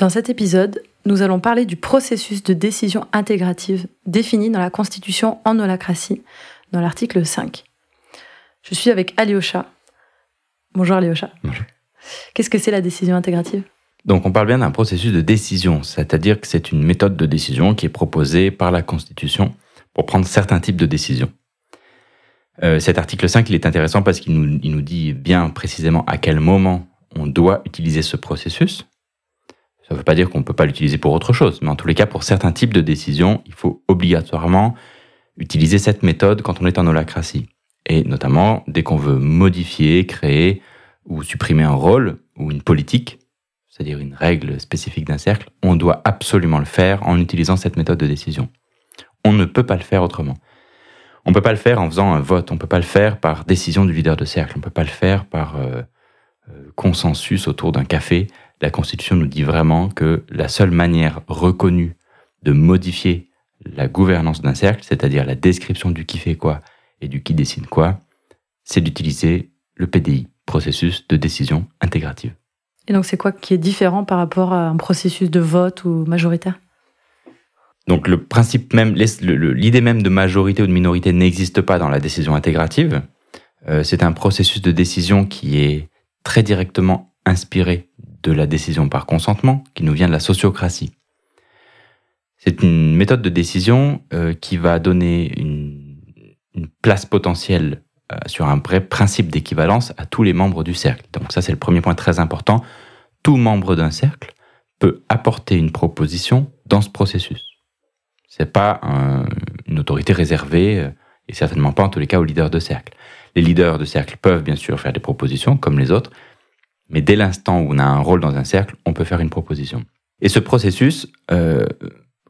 Dans cet épisode, nous allons parler du processus de décision intégrative défini dans la Constitution en holacratie, dans l'article 5. Je suis avec Alyosha. Bonjour Alyosha. Bonjour. Qu'est-ce que c'est la décision intégrative? Donc on parle bien d'un processus de décision, c'est-à-dire que c'est une méthode de décision qui est proposée par la Constitution pour prendre certains types de décisions. Euh, cet article 5, il est intéressant parce qu'il nous, il nous dit bien précisément à quel moment on doit utiliser ce processus. Ça ne veut pas dire qu'on ne peut pas l'utiliser pour autre chose, mais en tous les cas, pour certains types de décisions, il faut obligatoirement utiliser cette méthode quand on est en holacratie. Et notamment, dès qu'on veut modifier, créer ou supprimer un rôle ou une politique, c'est-à-dire une règle spécifique d'un cercle, on doit absolument le faire en utilisant cette méthode de décision. On ne peut pas le faire autrement. On ne peut pas le faire en faisant un vote, on ne peut pas le faire par décision du leader de cercle, on ne peut pas le faire par euh, euh, consensus autour d'un café la Constitution nous dit vraiment que la seule manière reconnue de modifier la gouvernance d'un cercle, c'est-à-dire la description du qui fait quoi et du qui décide quoi, c'est d'utiliser le PDI, processus de décision intégrative. Et donc c'est quoi qui est différent par rapport à un processus de vote ou majoritaire? Donc le principe même, l'idée même de majorité ou de minorité n'existe pas dans la décision intégrative. Euh, c'est un processus de décision qui est très directement inspiré de la décision par consentement qui nous vient de la sociocratie. C'est une méthode de décision euh, qui va donner une, place potentielle euh, sur un vrai principe d'équivalence à tous les membres du cercle. Donc ça, c'est le premier point très important. Tout membre d'un cercle peut apporter une proposition dans ce processus. C'est pas une autorité réservée, euh, et certainement pas en tous les cas aux leaders de cercle. Les leaders de cercle peuvent bien sûr faire des propositions comme les autres, mais dès l'instant où on a un rôle dans un cercle, on peut faire une proposition. Et ce processus euh,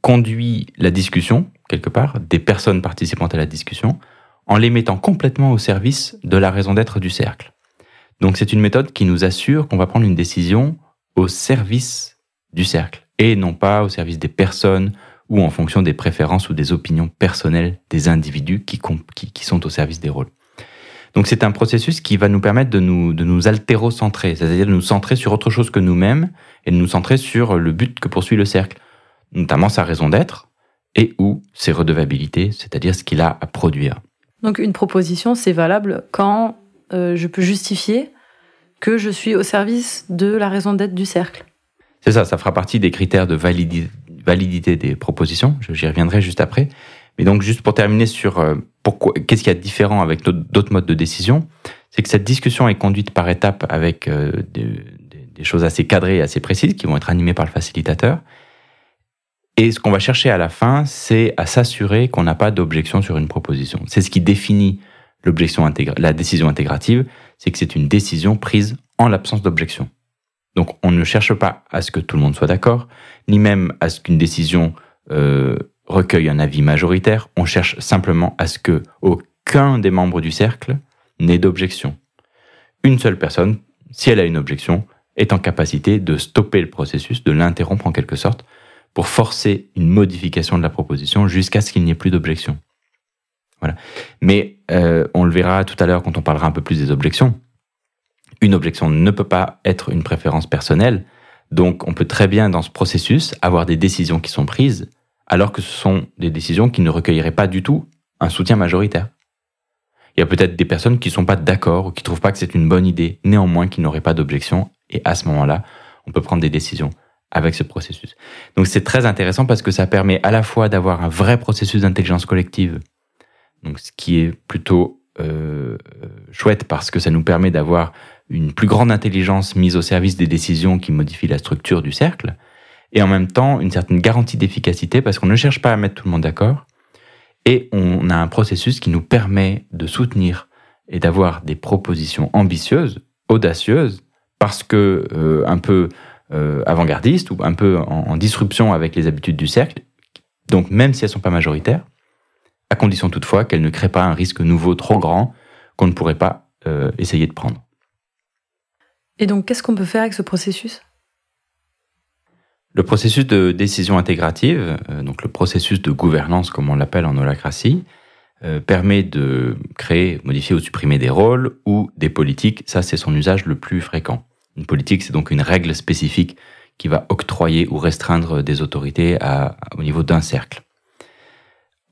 conduit la discussion, quelque part, des personnes participantes à la discussion, en les mettant complètement au service de la raison d'être du cercle. Donc c'est une méthode qui nous assure qu'on va prendre une décision au service du cercle, et non pas au service des personnes ou en fonction des préférences ou des opinions personnelles des individus qui, qui sont au service des rôles. Donc c'est un processus qui va nous permettre de nous, de nous altéro-centrer, c'est-à-dire de nous centrer sur autre chose que nous-mêmes et de nous centrer sur le but que poursuit le cercle, notamment sa raison d'être et ou ses redevabilités, c'est-à-dire ce qu'il a à produire. Donc une proposition, c'est valable quand euh, je peux justifier que je suis au service de la raison d'être du cercle. C'est ça, ça fera partie des critères de validité des propositions, j'y reviendrai juste après. Mais donc, juste pour terminer sur euh, pourquoi, qu'est-ce qu'il y a de différent avec d'autres modes de décision, c'est que cette discussion est conduite par étapes avec euh, des, des, choses assez cadrées et assez précises qui vont être animées par le facilitateur. Et ce qu'on va chercher à la fin, c'est à s'assurer qu'on n'a pas d'objection sur une proposition. C'est ce qui définit l'objection la décision intégrative, c'est que c'est une décision prise en l'absence d'objection. Donc, on ne cherche pas à ce que tout le monde soit d'accord, ni même à ce qu'une décision euh, recueille un avis majoritaire, on cherche simplement à ce que aucun des membres du cercle n'ait d'objection. Une seule personne, si elle a une objection, est en capacité de stopper le processus, de l'interrompre en quelque sorte, pour forcer une modification de la proposition jusqu'à ce qu'il n'y ait plus d'objection. Voilà. Mais euh, on le verra tout à l'heure quand on parlera un peu plus des objections. Une objection ne peut pas être une préférence personnelle, donc on peut très bien dans ce processus avoir des décisions qui sont prises alors que ce sont des décisions qui ne recueilleraient pas du tout un soutien majoritaire. Il y a peut-être des personnes qui ne sont pas d'accord ou qui ne trouvent pas que c'est une bonne idée, néanmoins qui n'auraient pas d'objection, et à ce moment-là, on peut prendre des décisions avec ce processus. Donc c'est très intéressant parce que ça permet à la fois d'avoir un vrai processus d'intelligence collective, donc ce qui est plutôt euh, chouette parce que ça nous permet d'avoir une plus grande intelligence mise au service des décisions qui modifient la structure du cercle, et en même temps une certaine garantie d'efficacité parce qu'on ne cherche pas à mettre tout le monde d'accord et on a un processus qui nous permet de soutenir et d'avoir des propositions ambitieuses, audacieuses, parce que euh, un peu euh, avant-gardistes ou un peu en, disruption avec les habitudes du cercle. Donc même si elles sont pas majoritaires, à condition toutefois qu'elles ne créent pas un risque nouveau trop grand qu'on ne pourrait pas euh, essayer de prendre. Et donc qu'est-ce qu'on peut faire avec ce processus? Le processus de décision intégrative, euh, donc le processus de gouvernance comme on l'appelle en holacratie, euh, permet de créer, modifier ou supprimer des rôles ou des politiques. Ça, c'est son usage le plus fréquent. Une politique, c'est donc une règle spécifique qui va octroyer ou restreindre des autorités au niveau d'un cercle.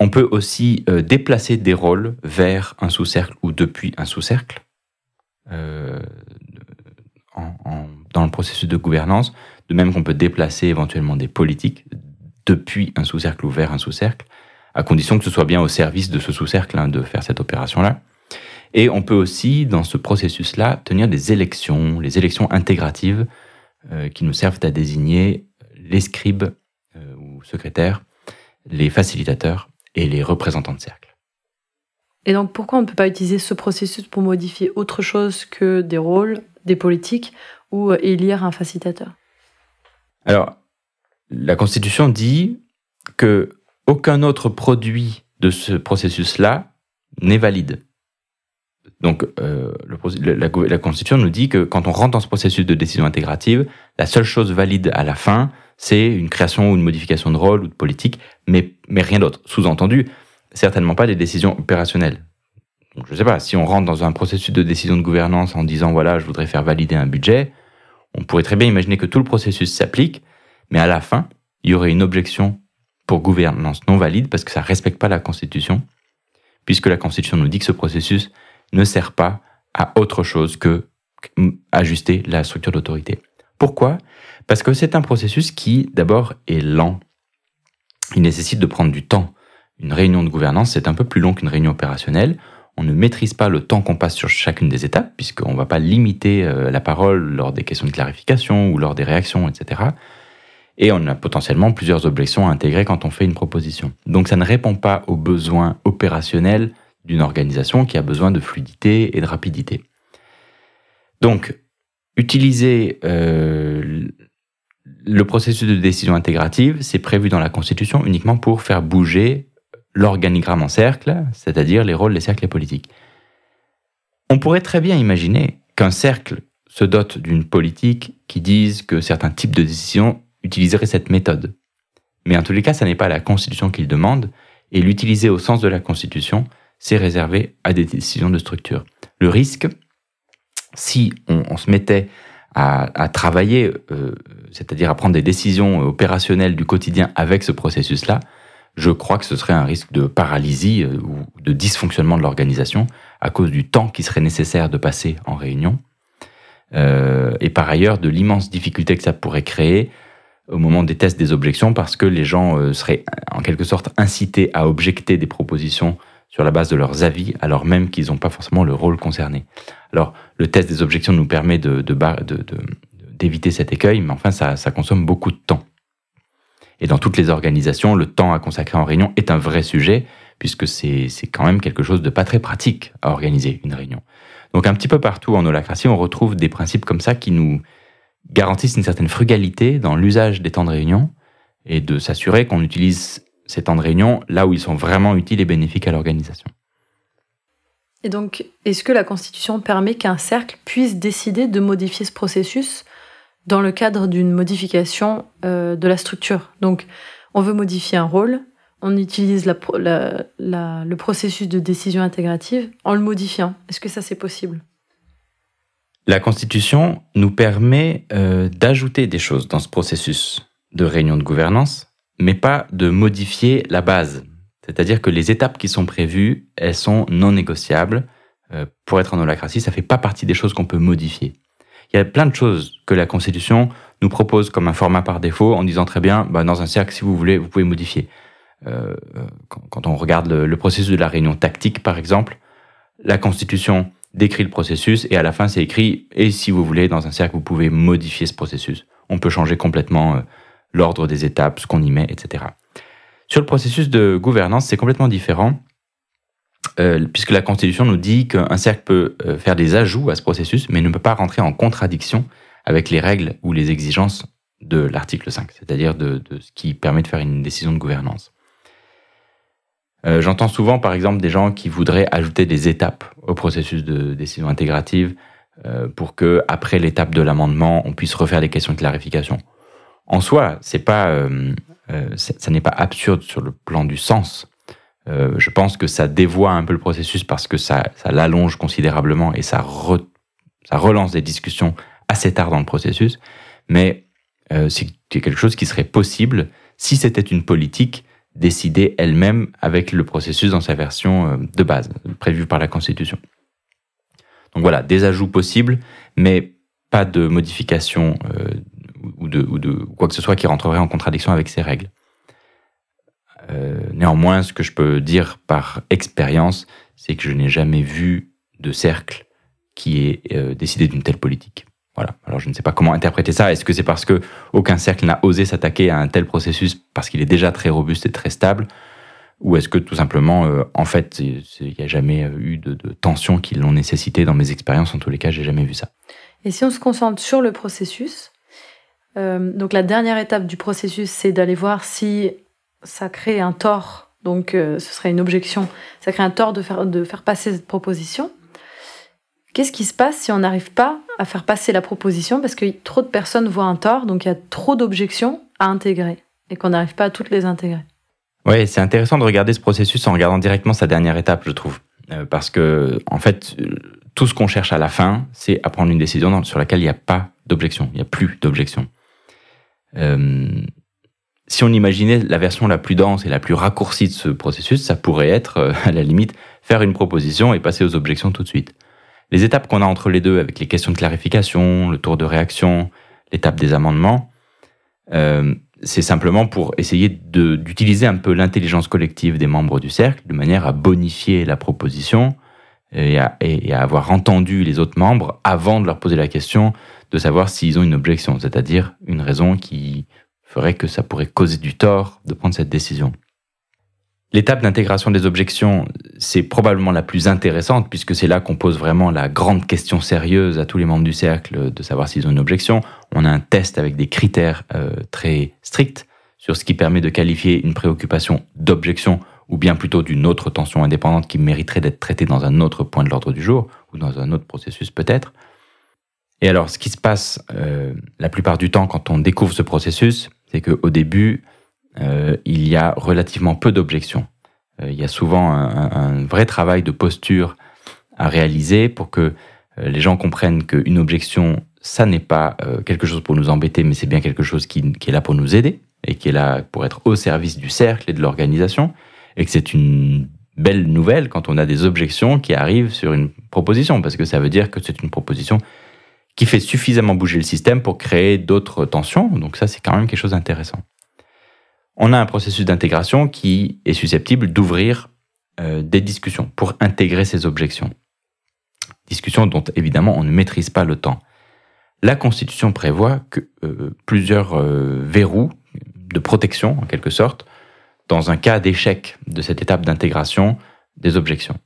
On peut aussi euh, déplacer des rôles vers un sous-cercle ou depuis un sous-cercle dans le processus de gouvernance, de même qu'on peut déplacer éventuellement des politiques depuis un sous-cercle ou vers un sous-cercle, à condition que ce soit bien au service de ce sous-cercle hein, de faire cette opération-là. Et on peut aussi, dans ce processus-là, tenir des élections, les élections intégratives, euh, qui nous servent à désigner les scribes ou secrétaires, les facilitateurs et les représentants de cercle. Et donc pourquoi on ne peut pas utiliser ce processus pour modifier autre chose que des rôles, des politiques ou euh, élire un facilitateur? Alors, la Constitution dit que aucun autre produit de ce processus-là n'est valide. Donc, euh, la, la, Constitution nous dit que quand on rentre dans ce processus de décision intégrative, la seule chose valide à la fin, c'est une création ou une modification de rôle ou de politique, mais, mais rien d'autre. Sous-entendu, certainement pas des décisions opérationnelles. Donc, je ne sais pas, si on rentre dans un processus de décision de gouvernance en disant, voilà, je voudrais faire valider un budget, on pourrait très bien imaginer que tout le processus s'applique, mais à la fin, il y aurait une objection pour gouvernance non valide parce que ça ne respecte pas la Constitution, puisque la Constitution nous dit que ce processus ne sert pas à autre chose que ajuster la structure d'autorité. Pourquoi? Parce que c'est un processus qui, d'abord, est lent. Il nécessite de prendre du temps. Une réunion de gouvernance, c'est un peu plus long qu'une réunion opérationnelle. On ne maîtrise pas le temps qu'on passe sur chacune des étapes, puisqu'on ne va pas limiter euh, la parole lors des questions de clarification ou lors des réactions, etc. Et on a potentiellement plusieurs objections à intégrer quand on fait une proposition. Donc ça ne répond pas aux besoins opérationnels d'une organisation qui a besoin de fluidité et de rapidité. Donc, utiliser euh, le processus de décision intégrative, c'est prévu dans la Constitution uniquement pour faire bouger l'organigramme en cercle, c'est-à-dire les rôles des cercles politiques. On pourrait très bien imaginer qu'un cercle se dote d'une politique qui dise que certains types de décisions utiliseraient cette méthode. Mais en tous les cas, ce n'est pas la Constitution qu'il demande, et l'utiliser au sens de la Constitution, c'est réservé à des décisions de structure. Le risque, si on, se mettait à, travailler, euh, c'est-à-dire à prendre des décisions opérationnelles du quotidien avec ce processus-là, je crois que ce serait un risque de paralysie euh, ou de dysfonctionnement de l'organisation à cause du temps qui serait nécessaire de passer en réunion, euh, et par ailleurs de l'immense difficulté que ça pourrait créer au moment des tests des objections, parce que les gens seraient en quelque sorte incités à objecter des propositions sur la base de leurs avis, alors même qu'ils n'ont pas forcément le rôle concerné. Alors, le test des objections nous permet de, d'éviter cet écueil, mais enfin, ça, ça consomme beaucoup de temps. Et dans toutes les organisations, le temps à consacrer en réunion est un vrai sujet, puisque c'est, quand même quelque chose de pas très pratique à organiser une réunion. Donc un petit peu partout en holacratie, on retrouve des principes comme ça qui nous garantissent une certaine frugalité dans l'usage des temps de réunion et de s'assurer qu'on utilise ces temps de réunion là où ils sont vraiment utiles et bénéfiques à l'organisation. Et donc, est-ce que la Constitution permet qu'un cercle puisse décider de modifier ce processus dans le cadre d'une modification euh, de la structure Donc, on veut modifier un rôle, on utilise le processus de décision intégrative en le modifiant. Est-ce que ça, c'est possible? La Constitution nous permet euh, d'ajouter des choses dans ce processus de réunion de gouvernance mais pas de modifier la base. C'est-à-dire que les étapes qui sont prévues, elles sont non négociables. Euh, pour être en holacratie, ça fait pas partie des choses qu'on peut modifier. Il y a plein de choses que la Constitution nous propose comme un format par défaut en disant très bien, bah, dans un cercle, si vous voulez, vous pouvez modifier. Euh, quand, on regarde le, processus de la réunion tactique, par exemple, la Constitution décrit le processus et à la fin, c'est écrit, et si vous voulez, dans un cercle, vous pouvez modifier ce processus. On peut changer complètement euh, l'ordre des étapes, ce qu'on y met, etc. Sur le processus de gouvernance, c'est complètement différent, euh, puisque la Constitution nous dit qu'un cercle peut euh, faire des ajouts à ce processus, mais ne peut pas rentrer en contradiction avec les règles ou les exigences de l'article 5, c'est-à-dire de, ce qui permet de faire une décision de gouvernance. Euh, j'entends souvent, par exemple, des gens qui voudraient ajouter des étapes au processus de décision intégrative pour que, après l'étape de l'amendement, on puisse refaire des questions de clarification en soi, c'est pas, n'est pas absurde sur le plan du sens. Euh, je pense que ça dévoie un peu le processus parce que ça, l'allonge considérablement et ça, ça relance des discussions assez tard dans le processus. Mais euh, c'est quelque chose qui serait possible si c'était une politique décidée elle-même avec le processus dans sa version euh, de base, prévue par la Constitution. Donc voilà, des ajouts possibles, mais pas de modification euh, ou, de, ou, de, quoi que ce soit qui rentrerait en contradiction avec ces règles. Euh, néanmoins, ce que je peux dire par expérience, c'est que je n'ai jamais vu de cercle qui ait euh, décidé d'une telle politique. Voilà. Alors je ne sais pas comment interpréter ça. Est-ce que c'est parce que aucun cercle n'a osé s'attaquer à un tel processus parce qu'il est déjà très robuste et très stable, ou est-ce que tout simplement, euh, en fait, il n'y a jamais eu de, de tensions qui l'ont nécessité dans mes expériences? En tous les cas, j'ai jamais vu ça. Et si on se concentre sur le processus, donc la dernière étape du processus, c'est d'aller voir si ça crée un tort. Donc euh, ce serait une objection. Ça crée un tort de faire, de faire passer cette proposition. Qu'est-ce qui se passe si on n'arrive pas à faire passer la proposition? Parce que trop de personnes voient un tort, donc il y a trop d'objections à intégrer et qu'on n'arrive pas à toutes les intégrer Oui, c'est intéressant de regarder ce processus en regardant directement sa dernière étape, je trouve. Euh, parce que, en fait, tout ce qu'on cherche à la fin, c'est à prendre une décision sur laquelle il n'y a pas d'objection, il n'y a plus d'objection. Euh, si on imaginait la version la plus dense et la plus raccourcie de ce processus, ça pourrait être, euh, à la limite, faire une proposition et passer aux objections tout de suite. Les étapes qu'on a entre les deux, avec les questions de clarification, le tour de réaction, l'étape des amendements, euh, c'est simplement pour essayer d'utiliser un peu l'intelligence collective des membres du cercle de manière à bonifier la proposition et à, et à, avoir entendu les autres membres avant de leur poser la question de savoir s'ils ont une objection, c'est-à-dire une raison qui ferait que ça pourrait causer du tort de prendre cette décision. L'étape d'intégration des objections, c'est probablement la plus intéressante puisque c'est là qu'on pose vraiment la grande question sérieuse à tous les membres du cercle de savoir s'ils ont une objection. On a un test avec des critères euh, très stricts sur ce qui permet de qualifier une préoccupation d'objection ou bien plutôt d'une autre tension indépendante qui mériterait d'être traitée dans un autre point de l'ordre du jour ou dans un autre processus peut-être. Et alors, ce qui se passe euh, la plupart du temps quand on découvre ce processus, c'est qu'au début, euh, il y a relativement peu d'objections. Euh, il y a souvent un, vrai travail de posture à réaliser pour que euh, les gens comprennent qu'une objection, ça n'est pas quelque chose pour nous embêter, mais c'est bien quelque chose qui, est là pour nous aider et qui est là pour être au service du cercle et de l'organisation, et que c'est une belle nouvelle quand on a des objections qui arrivent sur une proposition, parce que ça veut dire que c'est une proposition qui fait suffisamment bouger le système pour créer d'autres tensions. Donc ça, c'est quand même quelque chose d'intéressant on a un processus d'intégration qui est susceptible d'ouvrir euh, des discussions pour intégrer ces objections. Discussions dont évidemment on ne maîtrise pas le temps. La Constitution prévoit que euh, plusieurs euh, verrous de protection, en quelque sorte, dans un cas d'échec de cette étape d'intégration des objections.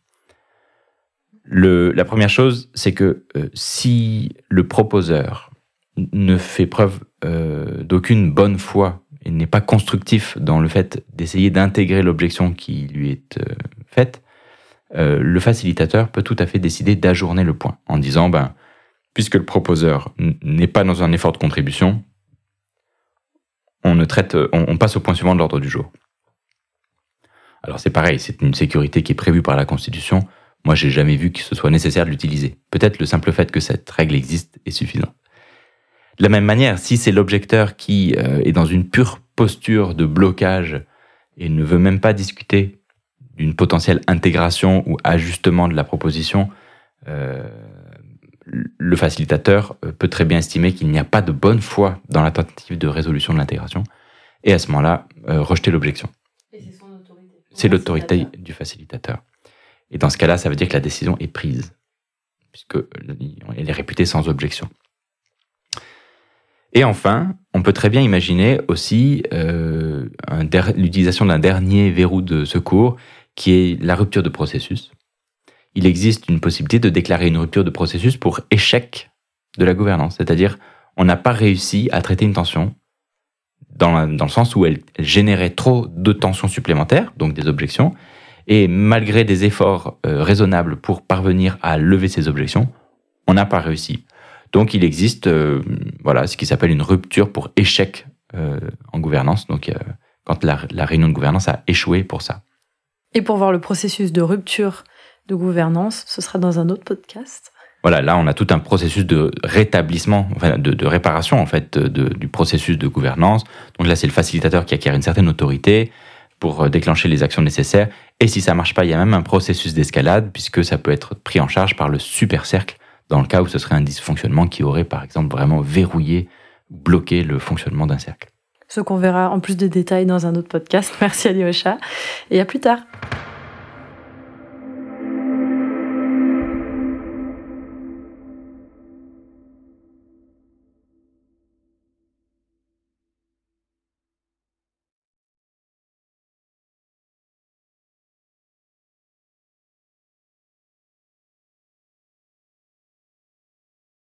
Le, la première chose, c'est que euh, si le proposeur ne fait preuve euh, d'aucune bonne foi et n'est pas constructif dans le fait d'essayer d'intégrer l'objection qui lui est euh, faite, euh, le facilitateur peut tout à fait décider d'ajourner le point en disant ben puisque le proposeur n'est pas dans un effort de contribution, on ne traite, on, on passe au point suivant de l'ordre du jour. Alors c'est pareil, c'est une sécurité qui est prévue par la Constitution. Moi, j'ai jamais vu que ce soit nécessaire de l'utiliser. Peut-être le simple fait que cette règle existe est suffisant. De la même manière, si c'est l'objecteur qui euh, est dans une pure posture de blocage et ne veut même pas discuter d'une potentielle intégration ou ajustement de la proposition, euh, le facilitateur euh, peut très bien estimer qu'il n'y a pas de bonne foi dans la tentative de résolution de l'intégration et à ce moment-là, euh, rejeter l'objection. C'est l'autorité du facilitateur. Et dans ce cas-là, ça veut dire que la décision est prise, puisqu'elle est réputée sans objection. Et enfin, on peut très bien imaginer aussi euh, l'utilisation d'un dernier verrou de secours qui est la rupture de processus. Il existe une possibilité de déclarer une rupture de processus pour échec de la gouvernance, c'est-à-dire on n'a pas réussi à traiter une tension dans, dans le sens où elle, générait trop de tensions supplémentaires, donc des objections, et malgré des efforts euh, raisonnables pour parvenir à lever ces objections, on n'a pas réussi. Donc il existe euh, voilà, ce qui s'appelle une rupture pour échec euh, en gouvernance, donc quand la, la, réunion de gouvernance a échoué pour ça. Et pour voir le processus de rupture de gouvernance, ce sera dans un autre podcast. voilà, là, on a tout un processus de rétablissement, enfin, de, de réparation en fait de, du processus de gouvernance. Donc là, c'est le facilitateur qui acquiert une certaine autorité pour déclencher les actions nécessaires. Et si ça marche pas, il y a même un processus d'escalade puisque ça peut être pris en charge par le super cercle dans le cas où ce serait un dysfonctionnement qui aurait, par exemple, vraiment verrouillé, bloqué le fonctionnement d'un cercle. Ce qu'on verra en plus de détails dans un autre podcast. Merci Alyosha et à plus tard.